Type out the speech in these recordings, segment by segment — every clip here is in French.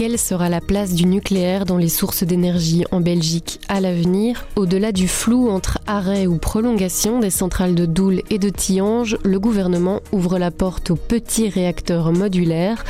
Quelle sera la place du nucléaire dans les sources d'énergie en Belgique à l'avenir Au-delà du flou entre arrêt ou prolongation des centrales de Doul et de Tillange, le gouvernement ouvre la porte aux petits réacteurs modulaires.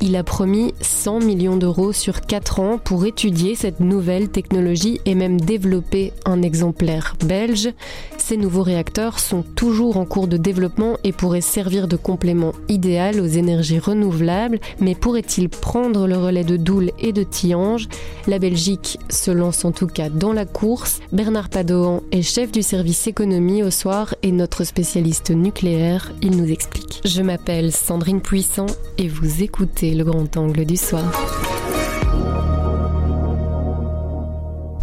Il a promis 100 millions d'euros sur 4 ans pour étudier cette nouvelle technologie et même développer un exemplaire belge. Ces nouveaux réacteurs sont toujours en cours de développement et pourraient servir de complément idéal aux énergies renouvelables, mais pourraient-ils prendre le relais de Doul et de Tiange. La Belgique se lance en tout cas dans la course. Bernard Padoan est chef du service économie au soir et notre spécialiste nucléaire. Il nous explique. Je m'appelle Sandrine Puissant et vous écoutez le grand angle du soir.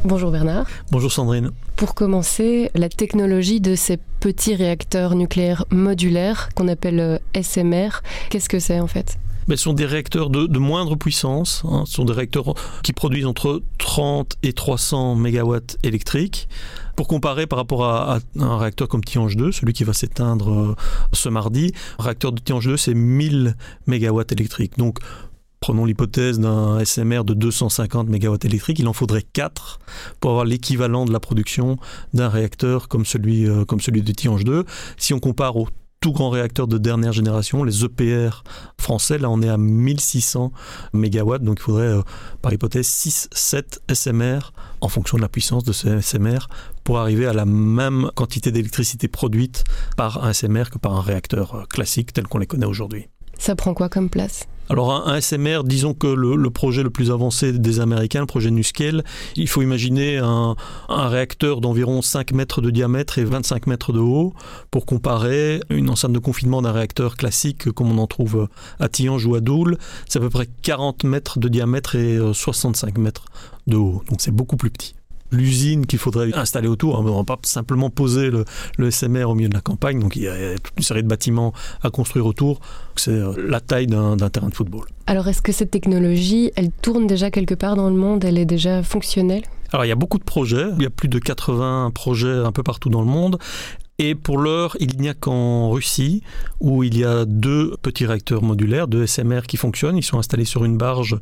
Bonjour Bernard. Bonjour Sandrine. Pour commencer, la technologie de ces petits réacteurs nucléaires modulaires qu'on appelle euh, SMR, qu'est-ce que c'est en fait? Ce sont des réacteurs de, moindre puissance. Hein. Ce sont des réacteurs qui produisent entre 30 et 300 MW électriques. Pour comparer par rapport à, un réacteur comme Tihange 2, celui qui va s'éteindre euh, ce mardi, un réacteur de Tihange 2, c'est 1000 MW électriques. Donc, prenons l'hypothèse d'un SMR de 250 MW électriques, il en faudrait 4 pour avoir l'équivalent de la production d'un réacteur comme celui, euh, comme celui de Tihange 2. Si on compare au tout grands réacteurs de dernière génération, les EPR français, là on est à 1600 MW, donc il faudrait euh, par hypothèse 6-7 SMR en fonction de la puissance de ce SMR pour arriver à la même quantité d'électricité produite par un SMR que par un réacteur euh, classique tel qu'on les connaît aujourd'hui. Ça prend quoi comme place? Alors un, SMR, disons que le, projet le plus avancé des Américains, le projet NuScale, il faut imaginer un, réacteur d'environ 5 mètres de diamètre et 25 mètres de haut pour comparer une enceinte de confinement d'un réacteur classique comme on en trouve à Tihange ou à Doul. C'est à peu près 40 mètres de diamètre et 65 mètres de haut. Donc c'est beaucoup plus petit l'usine qu'il faudrait installer autour. On ne va pas simplement poser le, SMR au milieu de la campagne. Donc il y a toute une série de bâtiments à construire autour. C'est euh, la taille d'un terrain de football. Alors est-ce que cette technologie, elle tourne déjà quelque part dans le monde? Elle est déjà fonctionnelle? Alors il y a beaucoup de projets, il y a plus de 80 projets un peu partout dans le monde. Et pour l'heure, il n'y a qu'en Russie où il y a deux petits réacteurs modulaires, deux SMR qui fonctionnent. Ils sont installés sur une barge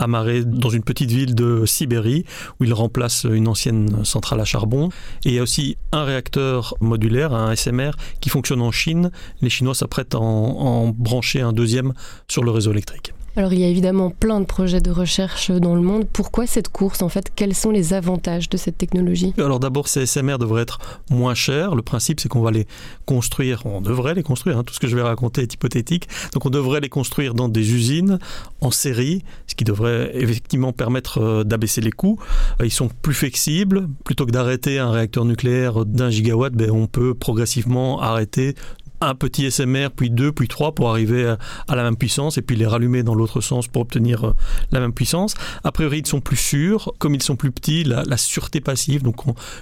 amarrée dans une petite ville de Sibérie où ils remplacent une ancienne centrale à charbon. Et il y a aussi un réacteur modulaire, un SMR, qui fonctionne en Chine. Les Chinois s'apprêtent à en brancher un deuxième sur le réseau électrique. Alors il y a évidemment plein de projets de recherche dans le monde. Pourquoi cette course en fait? Quels sont les avantages de cette technologie? Alors d'abord ces SMR devraient être moins chers. Le principe c'est qu'on va les construire, on devrait les construire, hein. tout ce que je vais raconter est hypothétique. Donc on devrait les construire dans des usines en série, ce qui devrait effectivement permettre euh, d'abaisser les coûts. Euh, ils sont plus flexibles. Plutôt que d'arrêter un réacteur nucléaire d'un gigawatt, ben, on peut progressivement arrêter un petit SMR, puis deux, puis trois pour arriver à, la même puissance et puis les rallumer dans l'autre sens pour obtenir euh, la même puissance. A priori, ils sont plus sûrs. Comme ils sont plus petits, la, sûreté passive, donc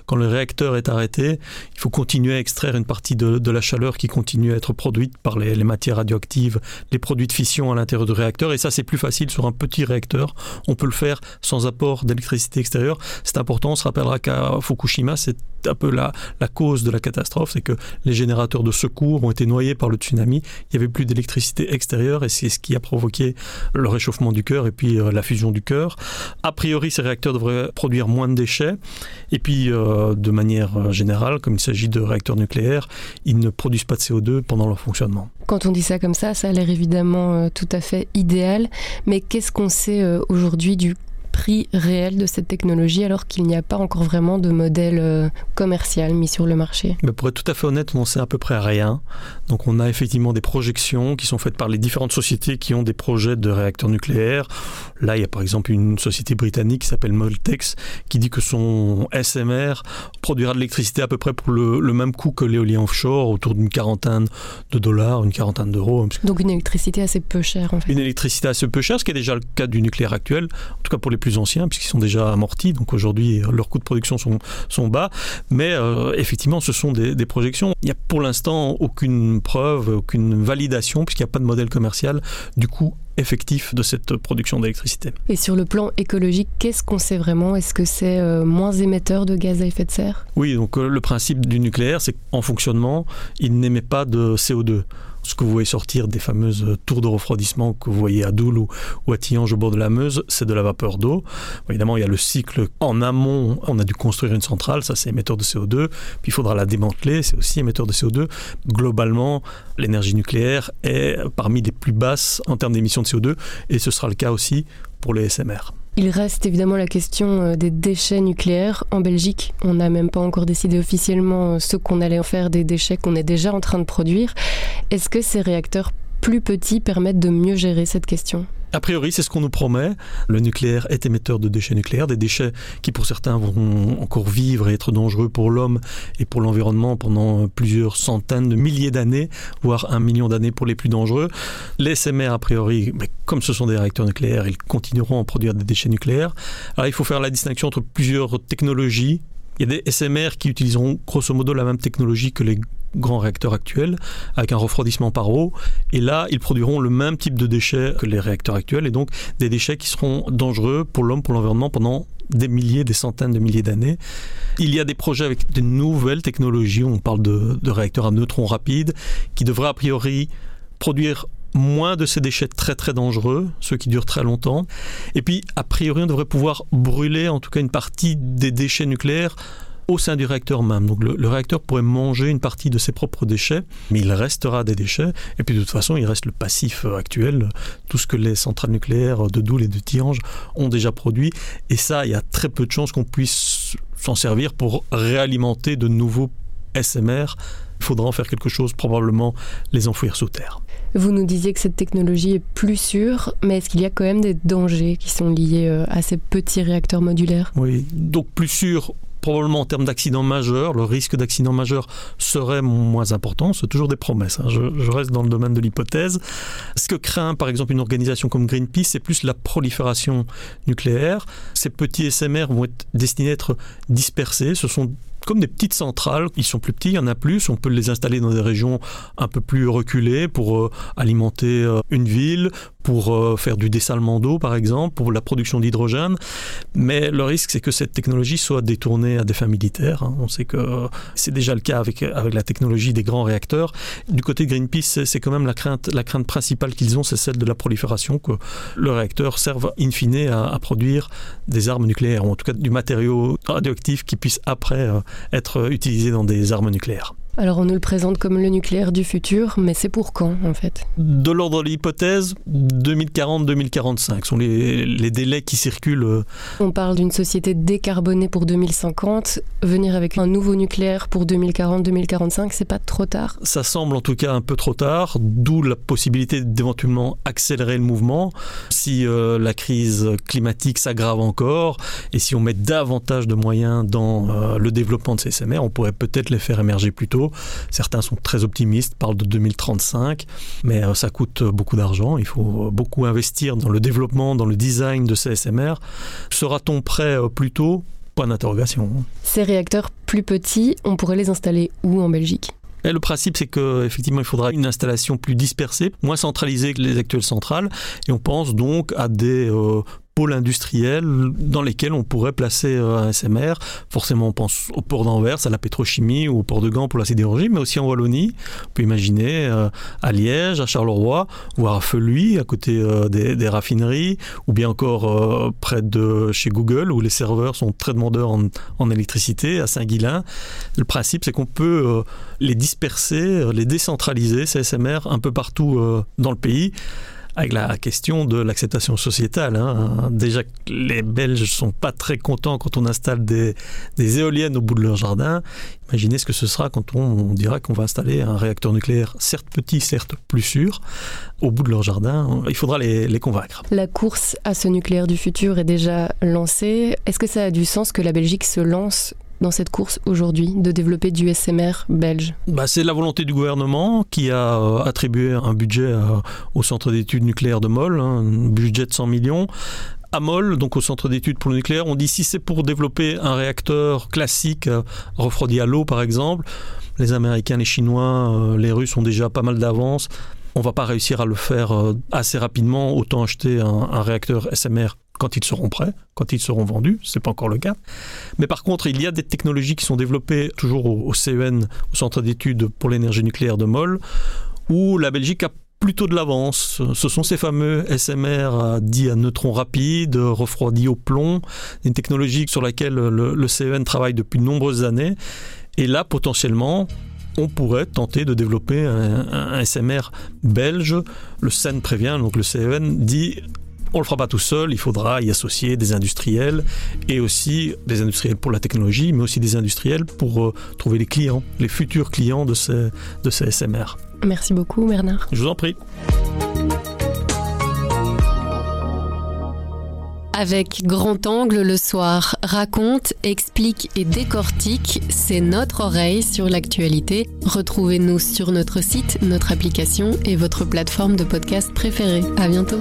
quand le réacteur est arrêté, il faut continuer à extraire une partie de, la chaleur qui continue à être produite par les, matières radioactives, les produits de fission à l'intérieur du réacteur. Et ça, c'est plus facile sur un petit réacteur. On peut le faire sans apport d'électricité extérieure. C'est important. On se rappellera qu'à Fukushima, c'est un peu la, cause de la catastrophe, c'est que les générateurs de secours ont été noyés par le tsunami. Il n'y avait plus d'électricité extérieure et c'est ce qui a provoqué le réchauffement du cœur et puis euh, la fusion du cœur. A priori, ces réacteurs devraient produire moins de déchets. Et puis, euh, de manière euh, générale, comme il s'agit de réacteurs nucléaires, ils ne produisent pas de CO2 pendant leur fonctionnement. Quand on dit ça comme ça, ça a l'air évidemment tout à fait idéal. Mais qu'est-ce qu'on sait aujourd'hui du prix réel de cette technologie alors qu'il n'y a pas encore vraiment de modèle euh, commercial mis sur le marché? Mais Pour être tout à fait honnête, on sait à peu près rien. Donc on a effectivement des projections qui sont faites par les différentes sociétés qui ont des projets de réacteurs nucléaires. Là, il y a par exemple une société britannique qui s'appelle Moltex qui dit que son SMR produira de l'électricité à peu près pour le, même coût que l'éolien offshore, autour d'une quarantaine de dollars, une quarantaine d'euros. Donc une électricité assez peu chère en fait. Une électricité assez peu chère, ce qui est déjà le cas du nucléaire actuel, en tout cas pour les plus anciens, puisqu'ils sont déjà amortis. Donc aujourd'hui, leurs coûts de production sont, sont bas. Mais euh, effectivement, ce sont des, des projections. Il n'y a pour l'instant aucune preuve, aucune validation, puisqu'il n'y a pas de modèle commercial du coût effectif de cette production d'électricité. Et sur le plan écologique, qu'est-ce qu'on sait vraiment? Est-ce que c'est euh, moins émetteur de gaz à effet de serre? Oui, donc euh, le principe du nucléaire, c'est qu'en fonctionnement, il n'émet pas de CO2. Ce que vous voyez sortir des fameuses tours de refroidissement que vous voyez à Doul ou, à Tillange au bord de la Meuse, c'est de la vapeur d'eau. Évidemment, il y a le cycle en amont. On a dû construire une centrale, ça c'est émetteur de CO2. Puis il faudra la démanteler, c'est aussi émetteur de CO2. Globalement, l'énergie nucléaire est parmi les plus basses en termes d'émissions de CO2 et ce sera le cas aussi pour les SMR. Il reste évidemment la question euh, des déchets nucléaires. En Belgique, on n'a même pas encore décidé officiellement euh, ce qu'on allait en faire des déchets qu'on est déjà en train de produire. Est-ce que ces réacteurs plus petits permettent de mieux gérer cette question? A priori, c'est ce qu'on nous promet. Le nucléaire est émetteur de déchets nucléaires, des déchets qui pour certains vont encore vivre et être dangereux pour l'homme et pour l'environnement pendant plusieurs centaines de milliers d'années, voire un million d'années pour les plus dangereux. Les SMR, a priori, comme ce sont des réacteurs nucléaires, ils continueront à produire des déchets nucléaires. Alors il faut faire la distinction entre plusieurs technologies il y a des SMR qui utiliseront grosso modo la même technologie que les grands réacteurs actuels, avec un refroidissement par eau. Et là, ils produiront le même type de déchets que les réacteurs actuels, et donc des déchets qui seront dangereux pour l'homme, pour l'environnement pendant des milliers, des centaines de milliers d'années. Il y a des projets avec de nouvelles technologies, on parle de, de réacteurs à neutrons rapides, qui devraient a priori produire moins de ces déchets très très dangereux, ceux qui durent très longtemps. Et puis, a priori, on devrait pouvoir brûler en tout cas une partie des déchets nucléaires au sein du réacteur même. Donc le, réacteur pourrait manger une partie de ses propres déchets, mais il restera des déchets. Et puis de toute façon, il reste le passif euh, actuel, tout ce que les centrales nucléaires de Doul et de Tihange ont déjà produit. Et ça, il y a très peu de chances qu'on puisse s'en servir pour réalimenter de nouveaux SMR. Il faudra en faire quelque chose, probablement les enfouir sous terre. Vous nous disiez que cette technologie est plus sûre, mais est-ce qu'il y a quand même des dangers qui sont liés euh, à ces petits réacteurs modulaires? Oui, donc plus sûr probablement en termes d'accident majeur, le risque d'accident majeur serait moins important. C'est toujours des promesses. Hein. Je, reste dans le domaine de l'hypothèse. Ce que craint, par exemple, une organisation comme Greenpeace, c'est plus la prolifération nucléaire? Ces petits SMR vont être destinés à être dispersés. Ce sont comme des petites centrales. Ils sont plus petits, il y en a plus. On peut les installer dans des régions un peu plus reculées pour euh, alimenter euh, une ville, pour euh, faire du dessalement d'eau, par exemple, pour la production d'hydrogène. Mais le risque, c'est que cette technologie soit détournée à des fins militaires. Hein. On sait que c'est déjà le cas avec, avec la technologie des grands réacteurs. Du côté de Greenpeace, c'est quand même la crainte, la crainte principale qu'ils ont, c'est celle de la prolifération, que le réacteur serve in fine à, à, produire des armes nucléaires, ou en tout cas du matériau radioactif qui puisse après être utilisé dans des armes nucléaires. Alors on nous le présente comme le nucléaire du futur, mais c'est pour quand en fait? De l'ordre de l'hypothèse, 2040-2045 sont les, les, délais qui circulent. On parle d'une société décarbonée pour 2050. Venir avec un nouveau nucléaire pour 2040-2045, c'est pas trop tard? Ça semble en tout cas un peu trop tard, d'où la possibilité d'éventuellement accélérer le mouvement si euh, la crise climatique s'aggrave encore et si on met davantage de moyens dans euh, le développement de ces SMR, on pourrait peut-être les faire émerger plus tôt. Certains sont très optimistes, parlent de 2035, mais euh, ça coûte beaucoup d'argent. Il faut beaucoup investir dans le développement, dans le design de ces SMR. Sera-t-on prêt euh, plus tôt? Point d'interrogation. Ces réacteurs plus petits, on pourrait les installer où en Belgique? Et le principe, c'est qu'effectivement, il faudra une installation plus dispersée, moins centralisée que les actuelles centrales. Et on pense donc à des euh, pôles industriels dans lesquels on pourrait placer euh, un SMR. Forcément, on pense au port d'Anvers, à la pétrochimie ou au port de Gand pour la sidérurgie, mais aussi en Wallonie. On peut imaginer euh, à Liège, à Charleroi, voire à Feluy, à côté euh, des, raffineries, ou bien encore près de chez Google, où les serveurs sont très demandeurs en, en électricité, à Saint-Guilain. Le principe, c'est qu'on peut les disperser, les décentraliser, ces SMR, un peu partout dans le pays avec la question de l'acceptation sociétale. Hein. Déjà les Belges sont pas très contents quand on installe des, éoliennes au bout de leur jardin. Imaginez ce que ce sera quand on, dira qu'on va installer un réacteur nucléaire, certes petit, certes plus sûr, au bout de leur jardin. Il faudra les convaincre. La course à ce nucléaire du futur est déjà lancée. Est-ce que ça a du sens que la Belgique se lance dans cette course aujourd'hui de développer du SMR belge bah, C'est la volonté du gouvernement qui a euh, attribué un budget euh, au centre d'études nucléaires de Moll, hein, un budget de 100 millions. À Moll, donc au centre d'études pour le nucléaire, on dit si c'est pour développer un réacteur classique euh, refroidi à l'eau par exemple, les Américains, les Chinois, les Russes ont déjà pas mal d'avance. On va pas réussir à le faire assez rapidement, autant acheter un, un réacteur SMR quand ils seront prêts, quand ils seront vendus, c'est pas encore le cas. Mais par contre, il y a des technologies qui sont développées toujours au, CEN, au Centre d'études pour l'énergie nucléaire de Moll, où la Belgique a plutôt de l'avance. Ce sont ces fameux SMR dits à neutrons rapides, refroidis au plomb, une technologie sur laquelle le, le CEN travaille depuis de nombreuses années. Et là, potentiellement, on pourrait tenter de développer un, SMR belge. Le CEN prévient, donc le CEN dit on le fera pas tout seul, il faudra y associer des industriels et aussi des industriels pour la technologie, mais aussi des industriels pour euh, trouver les clients, les futurs clients de ces, de ces SMR. Merci beaucoup Bernard. Je vous en prie. Avec Grand Angle le soir, raconte, explique et décortique, c'est notre oreille sur l'actualité. Retrouvez-nous sur notre site, notre application et votre plateforme de podcast préférée. À bientôt.